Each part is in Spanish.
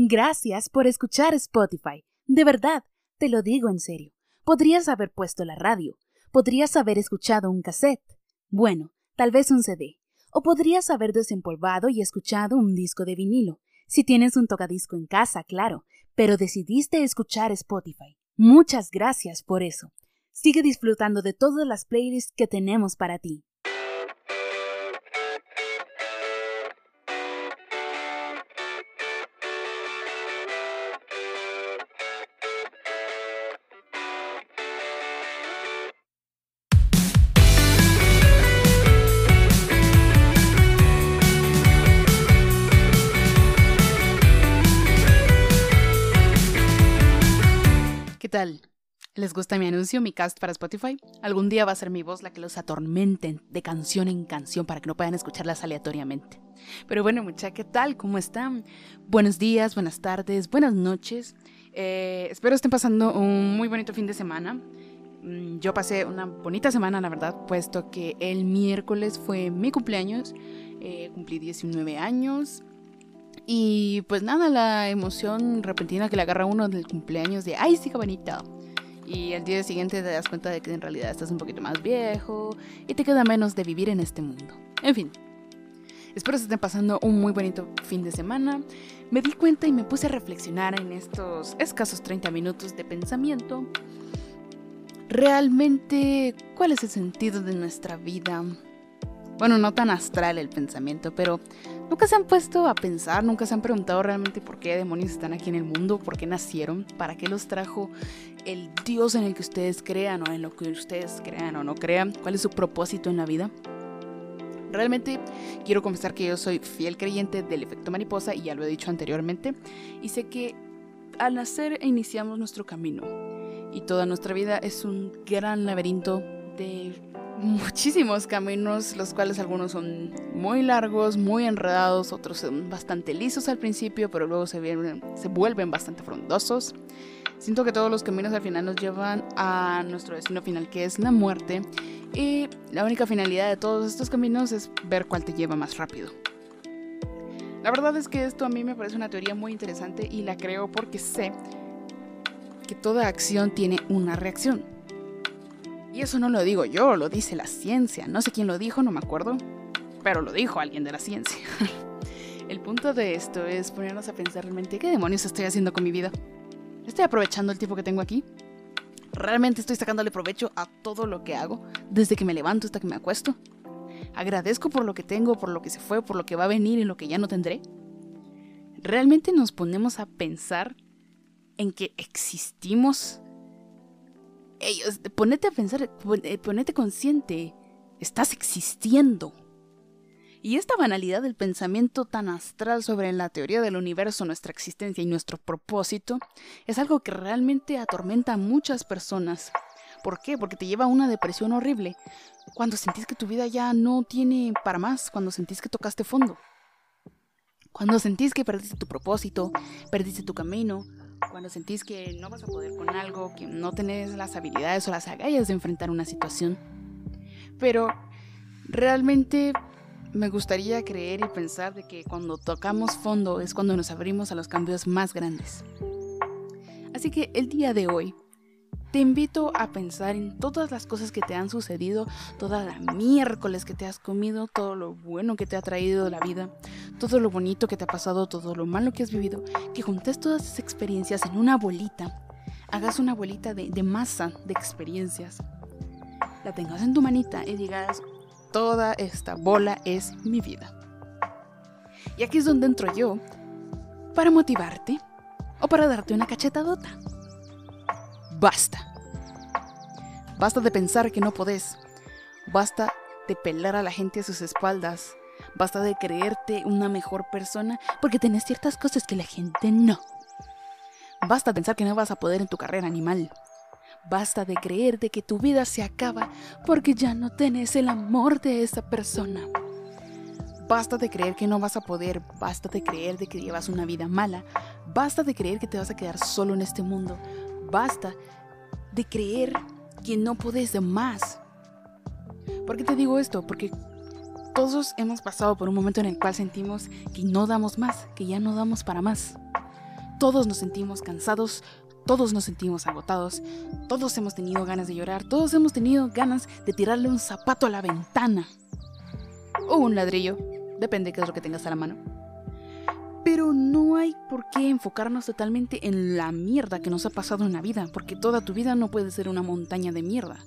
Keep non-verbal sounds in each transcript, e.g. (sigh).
Gracias por escuchar Spotify. De verdad, te lo digo en serio. Podrías haber puesto la radio. Podrías haber escuchado un cassette. Bueno, tal vez un CD. O podrías haber desempolvado y escuchado un disco de vinilo. Si tienes un tocadisco en casa, claro. Pero decidiste escuchar Spotify. Muchas gracias por eso. Sigue disfrutando de todas las playlists que tenemos para ti. Gusta mi anuncio, mi cast para Spotify? Algún día va a ser mi voz la que los atormenten de canción en canción para que no puedan escucharlas aleatoriamente. Pero bueno, mucha, ¿qué tal? ¿Cómo están? Buenos días, buenas tardes, buenas noches. Eh, espero estén pasando un muy bonito fin de semana. Mm, yo pasé una bonita semana, la verdad, puesto que el miércoles fue mi cumpleaños. Eh, cumplí 19 años y pues nada, la emoción repentina que le agarra uno del cumpleaños de, ay, sí, qué bonito. Y el día siguiente te das cuenta de que en realidad estás un poquito más viejo y te queda menos de vivir en este mundo. En fin, espero que estén pasando un muy bonito fin de semana. Me di cuenta y me puse a reflexionar en estos escasos 30 minutos de pensamiento. Realmente, ¿cuál es el sentido de nuestra vida? Bueno, no tan astral el pensamiento, pero nunca se han puesto a pensar, nunca se han preguntado realmente por qué demonios están aquí en el mundo, por qué nacieron, para qué los trajo el Dios en el que ustedes crean o en lo que ustedes crean o no crean, cuál es su propósito en la vida. Realmente quiero confesar que yo soy fiel creyente del efecto mariposa y ya lo he dicho anteriormente y sé que al nacer iniciamos nuestro camino y toda nuestra vida es un gran laberinto de muchísimos caminos, los cuales algunos son muy largos, muy enredados, otros son bastante lisos al principio, pero luego se, vuelven bastante frondosos. Siento que todos los caminos al final nos llevan a nuestro destino final, que es la muerte, y la única finalidad de todos estos caminos es ver cuál te lleva más rápido. La verdad es que esto a mí me parece una teoría muy interesante y la creo porque sé que toda acción tiene una reacción. Y eso no lo digo yo, lo dice la ciencia. No sé quién lo dijo, no me acuerdo, pero lo dijo alguien de la ciencia. (laughs) el punto de esto es ponernos a pensar realmente qué demonios estoy haciendo con mi vida. ¿Estoy aprovechando el tiempo que tengo aquí? ¿Realmente estoy sacándole provecho a todo lo que hago, desde que me levanto hasta que me acuesto? ¿Agradezco por lo que tengo, por lo que se fue, por lo que va a venir y lo que ya no tendré? ¿Realmente nos ponemos a pensar en que existimos ellos, ponete a pensar, eh, ponete consciente, estás existiendo. Y esta banalidad del pensamiento tan astral sobre la teoría del universo, nuestra existencia y nuestro propósito es algo que realmente atormenta a muchas personas. ¿Por qué? Porque te lleva a una depresión horrible. Cuando sentís que tu vida ya no tiene para más, cuando sentís que tocaste fondo. Cuando sentís que perdiste tu propósito, perdiste tu camino, cuando sentís que no vas a poder con algo, que no tenés las habilidades o las agallas de enfrentar una situación. Pero realmente me gustaría creer y pensar de que cuando tocamos fondo es cuando nos abrimos a los cambios más grandes. Así que el día de hoy te invito a pensar en todas las cosas que te han sucedido, toda la miércoles que te has comido, todo lo bueno que te ha traído la vida, todo lo bonito que te ha pasado, todo lo malo que has vivido, que juntes todas esas experiencias en una bolita, hagas una bolita de, de masa de experiencias, la tengas en tu manita y digas, toda esta bola es mi vida. Y aquí es donde entro yo, para motivarte o para darte una cachetadota. Basta. Basta de pensar que no podés. Basta de pelar a la gente a sus espaldas. Basta de creerte una mejor persona porque tenés ciertas cosas que la gente no. Basta de pensar que no vas a poder en tu carrera animal. Basta de creer de que tu vida se acaba porque ya no tenés el amor de esa persona. Basta de creer que no vas a poder, basta de creer de que llevas una vida mala, basta de creer que te vas a quedar solo en este mundo, Basta de creer que no puedes más. ¿Por qué te digo esto? Porque todos hemos pasado por un momento en el cual sentimos que no damos más, que ya no damos para más. Todos nos sentimos cansados, todos nos sentimos agotados, todos hemos tenido ganas de llorar, todos hemos tenido ganas de tirarle un zapato a la ventana. O un ladrillo, depende de qué es lo que tengas a la mano. Pero no hay por qué enfocarnos totalmente en la mierda que nos ha pasado en la vida, porque toda tu vida no puede ser una montaña de mierda.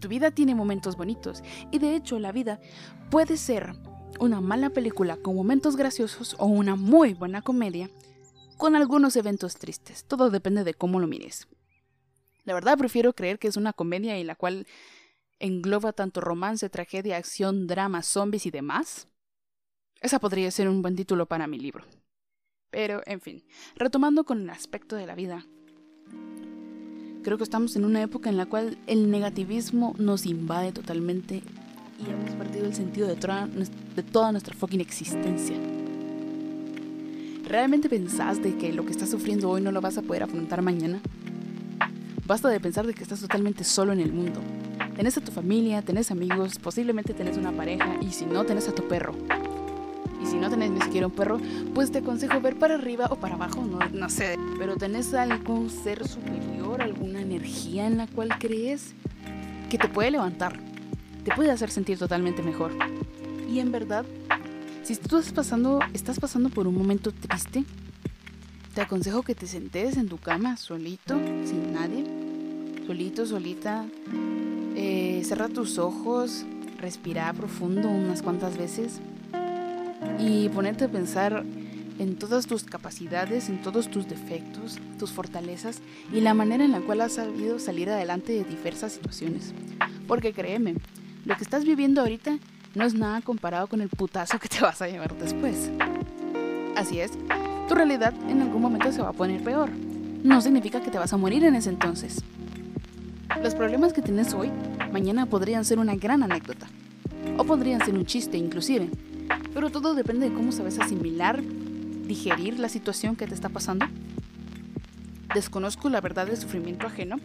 Tu vida tiene momentos bonitos, y de hecho la vida puede ser una mala película con momentos graciosos o una muy buena comedia con algunos eventos tristes. Todo depende de cómo lo mires. La verdad prefiero creer que es una comedia en la cual engloba tanto romance, tragedia, acción, drama, zombies y demás, esa podría ser un buen título para mi libro. Pero, en fin, retomando con el aspecto de la vida. Creo que estamos en una época en la cual el negativismo nos invade totalmente y hemos perdido el sentido de toda, nuestra fucking existencia. ¿Realmente pensás de que lo que estás sufriendo hoy no lo vas a poder afrontar mañana? Basta de pensar de que estás totalmente solo en el mundo. Tenés a tu familia, tenés amigos, posiblemente tenés una pareja y si no, tenés a tu perro. Y si no tenés ni siquiera un perro, pues te aconsejo ver para arriba o para abajo, no, no sé. Pero tenés algún ser superior, alguna energía en la cual crees que te puede levantar, te puede hacer sentir totalmente mejor. Y en verdad, si tú estás pasando, estás pasando por un momento triste, te aconsejo que te sentes en tu cama solito, sin nadie, solito, solita. Eh, cerra tus ojos, respira profundo unas cuantas veces y ponerte a pensar en todas tus capacidades, en todos tus defectos, tus fortalezas y la manera en la cual has sabido salir adelante de diversas situaciones. Porque créeme, lo que estás viviendo ahorita no es nada comparado con el putazo que te vas a llevar después. Así es, tu realidad en algún momento se va a poner peor. No significa que te vas a morir en ese entonces. Los problemas que tienes hoy, mañana podrían ser una gran anécdota. O podrían ser un chiste inclusive. Pero todo depende de cómo sabes asimilar, digerir la situación que te está pasando. Desconozco la verdad del sufrimiento ajeno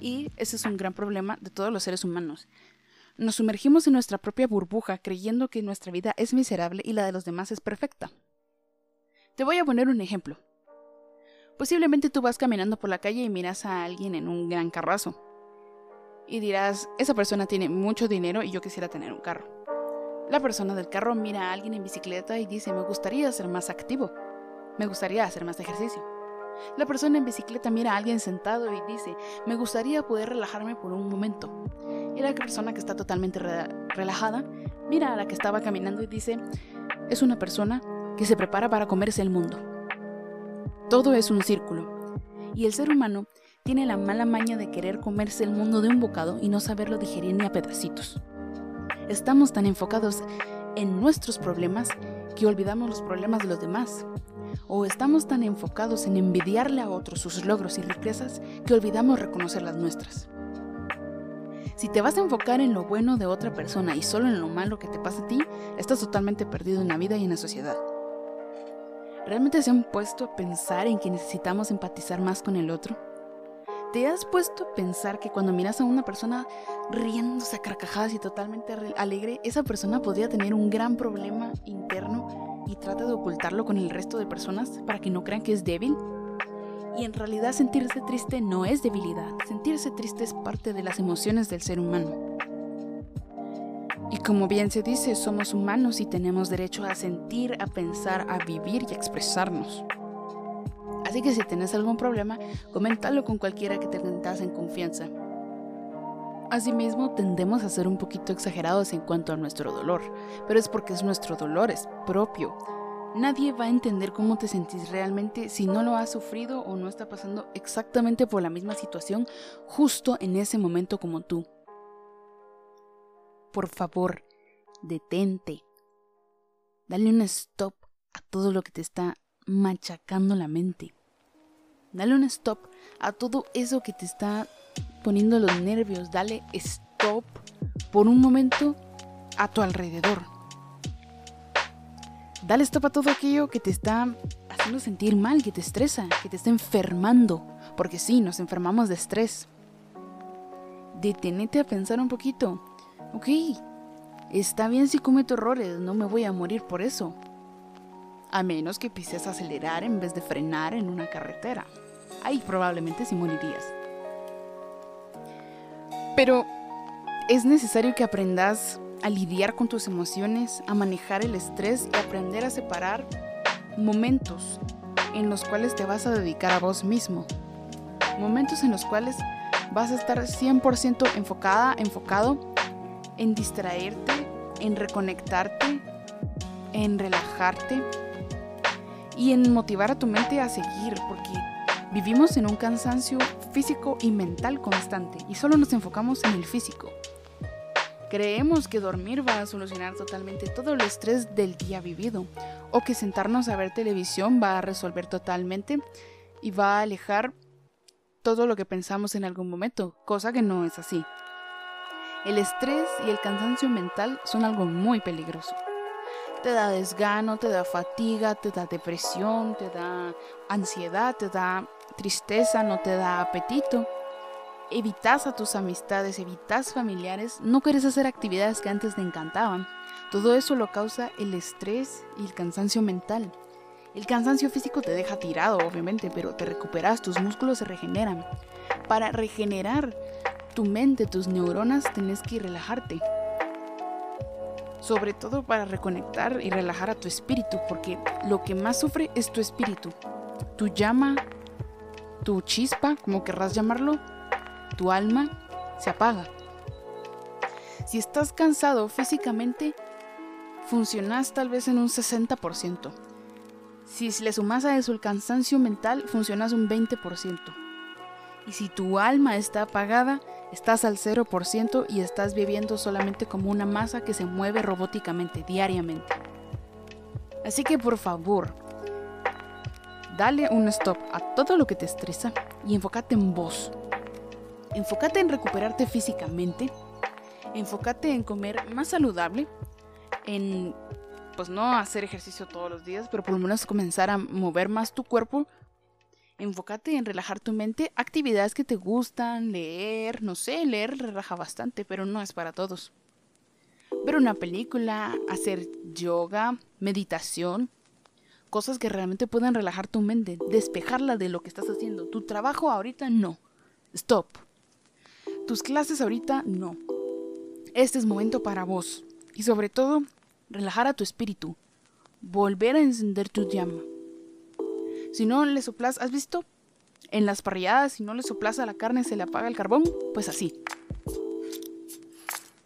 y ese es un gran problema de todos los seres humanos. Nos sumergimos en nuestra propia burbuja creyendo que nuestra vida es miserable y la de los demás es perfecta. Te voy a poner un ejemplo. Posiblemente tú vas caminando por la calle y miras a alguien en un gran carrazo. Y dirás, esa persona tiene mucho dinero y yo quisiera tener un carro. La persona del carro mira a alguien en bicicleta y dice, me gustaría ser más activo, me gustaría hacer más ejercicio. La persona en bicicleta mira a alguien sentado y dice, me gustaría poder relajarme por un momento. Y la persona que está totalmente relajada mira a la que estaba caminando y dice, es una persona que se prepara para comerse el mundo. Todo es un círculo. Y el ser humano tiene la mala maña de querer comerse el mundo de un bocado y no saberlo digerir ni a pedacitos. Estamos tan enfocados en nuestros problemas que olvidamos los problemas de los demás. O estamos tan enfocados en envidiarle a otros sus logros y riquezas que olvidamos reconocer las nuestras. Si te vas a enfocar en lo bueno de otra persona y solo en lo malo que te pasa a ti, estás totalmente perdido en la vida y en la sociedad. ¿Realmente se han puesto a pensar en que necesitamos empatizar más con el otro? ¿Te has puesto a pensar que cuando miras a una persona riéndose a carcajadas y totalmente alegre, esa persona podría tener un gran problema interno y trata de ocultarlo con el resto de personas para que no crean que es débil? Y en realidad sentirse triste no es debilidad, sentirse triste es parte de las emociones del ser humano. Y como bien se dice, somos humanos y tenemos derecho a sentir, a pensar, a vivir y a expresarnos. Así que si tienes algún problema, coméntalo con cualquiera que te tengas en confianza. Asimismo, tendemos a ser un poquito exagerados en cuanto a nuestro dolor, pero es porque es nuestro dolor, es propio. Nadie va a entender cómo te sentís realmente si no lo has sufrido o no está pasando exactamente por la misma situación justo en ese momento como tú. Por favor, detente. Dale un stop a todo lo que te está machacando la mente. Dale un stop a todo eso que te está poniendo los nervios. Dale stop por un momento a tu alrededor. Dale stop a todo aquello que te está haciendo sentir mal, que te estresa, que te está enfermando. Porque sí, nos enfermamos de estrés. Detenete a pensar un poquito. Ok, está bien si cometo errores, no me voy a morir por eso. A menos que pises acelerar en vez de frenar en una carretera. Ahí probablemente sí morirías. Pero es necesario que aprendas a lidiar con tus emociones, a manejar el estrés y aprender a separar momentos en los cuales te vas a dedicar a vos mismo. Momentos en los cuales vas a estar 100% enfocada, enfocado en distraerte, en reconectarte, en relajarte y en motivar a tu mente a seguir, porque vivimos en un cansancio físico y mental constante y solo nos enfocamos en el físico. Creemos que dormir va a solucionar totalmente todo el estrés del día vivido, o que sentarnos a ver televisión va a resolver totalmente y va a alejar todo lo que pensamos en algún momento, cosa que no es así. El estrés y el cansancio mental son algo muy peligroso. Te da desgano, te da fatiga, te da depresión, te da ansiedad, te da tristeza, no te da apetito. Evitas a tus amistades, evitas familiares, no quieres hacer actividades que antes te encantaban. Todo eso lo causa el estrés y el cansancio mental. El cansancio físico te deja tirado, obviamente, pero te recuperas, tus músculos se regeneran. Para regenerar tu mente, tus neuronas, tienes que relajarte. Sobre todo para reconectar y relajar a tu espíritu, porque lo que más sufre es tu espíritu. Tu llama, tu chispa, como querrás llamarlo, tu alma, se apaga. Si estás cansado físicamente, funcionas tal vez en un 60%. Si le sumas a eso el cansancio mental, funcionas un 20%. Y si tu alma está apagada, estás al 0% y estás viviendo solamente como una masa que se mueve robóticamente, diariamente. Así que por favor, dale un stop a todo lo que te estresa y enfócate en vos. Enfócate en recuperarte físicamente, enfócate en comer más saludable, en pues no hacer ejercicio todos los días, pero por lo menos comenzar a mover más tu cuerpo Enfócate en relajar tu mente, actividades que te gustan, leer, no sé, leer relaja bastante, pero no es para todos. Ver una película, hacer yoga, meditación, cosas que realmente puedan relajar tu mente, despejarla de lo que estás haciendo. Tu trabajo ahorita no. Stop. Tus clases ahorita no. Este es momento para vos. Y sobre todo, relajar a tu espíritu. Volver a encender tu llama. Si no le soplas, ¿has visto? En las parrilladas, si no le soplas a la carne, se le apaga el carbón. Pues así.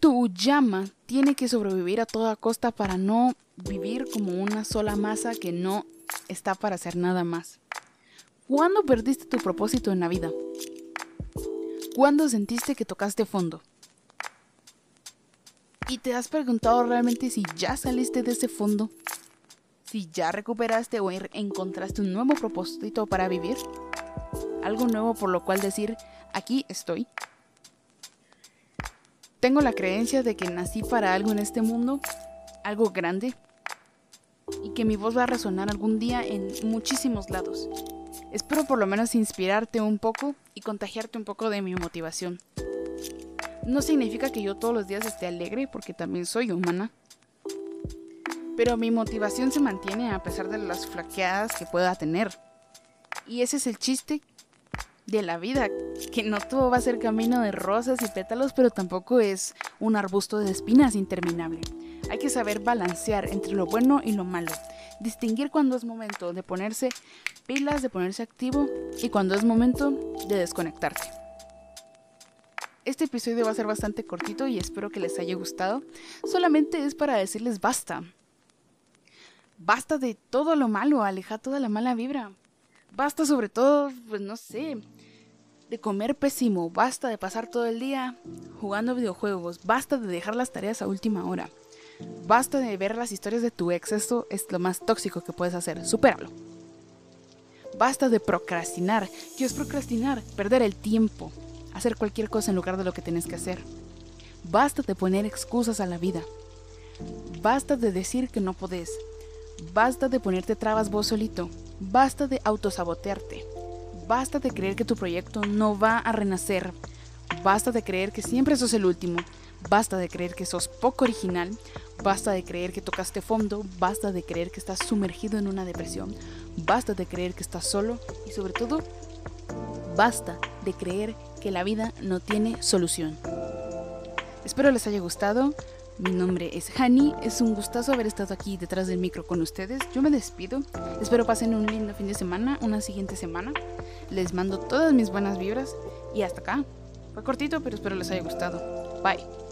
Tu llama tiene que sobrevivir a toda costa para no vivir como una sola masa que no está para hacer nada más. ¿Cuándo perdiste tu propósito en la vida? ¿Cuándo sentiste que tocaste fondo? ¿Y te has preguntado realmente si ya saliste de ese fondo? Si ya recuperaste o encontraste un nuevo propósito para vivir, algo nuevo por lo cual decir, aquí estoy. Tengo la creencia de que nací para algo en este mundo, algo grande, y que mi voz va a resonar algún día en muchísimos lados. Espero por lo menos inspirarte un poco y contagiarte un poco de mi motivación. No significa que yo todos los días esté alegre porque también soy humana pero mi motivación se mantiene a pesar de las flaqueadas que pueda tener. Y ese es el chiste de la vida, que no todo va a ser camino de rosas y pétalos, pero tampoco es un arbusto de espinas interminable. Hay que saber balancear entre lo bueno y lo malo, distinguir cuando es momento de ponerse pilas, de ponerse activo y cuando es momento de desconectarte. Este episodio va a ser bastante cortito y espero que les haya gustado. Solamente es para decirles basta. Basta de todo lo malo, aleja toda la mala vibra. Basta sobre todo, pues no sé, de comer pésimo, basta de pasar todo el día jugando videojuegos, basta de dejar las tareas a última hora. Basta de ver las historias de tu ex, eso es lo más tóxico que puedes hacer, supéralo. Basta de procrastinar. ¿Qué es procrastinar? Perder el tiempo, hacer cualquier cosa en lugar de lo que tienes que hacer. Basta de poner excusas a la vida. Basta de decir que no podés. Basta de ponerte trabas vos solito. Basta de autosabotearte. Basta de creer que tu proyecto no va a renacer. Basta de creer que siempre sos el último. Basta de creer que sos poco original, basta de creer que tocaste fondo, basta de creer que estás sumergido en una depresión, basta de creer que estás solo y sobre todo, basta de creer que la vida no tiene solución. Espero les haya gustado. Mi nombre es Hani, es un gustazo haber estado aquí detrás del micro con ustedes. Yo me despido, espero pasen un lindo fin de semana, una siguiente semana. Les mando todas mis buenas vibras y hasta acá. Fue cortito, pero espero les haya gustado. Bye.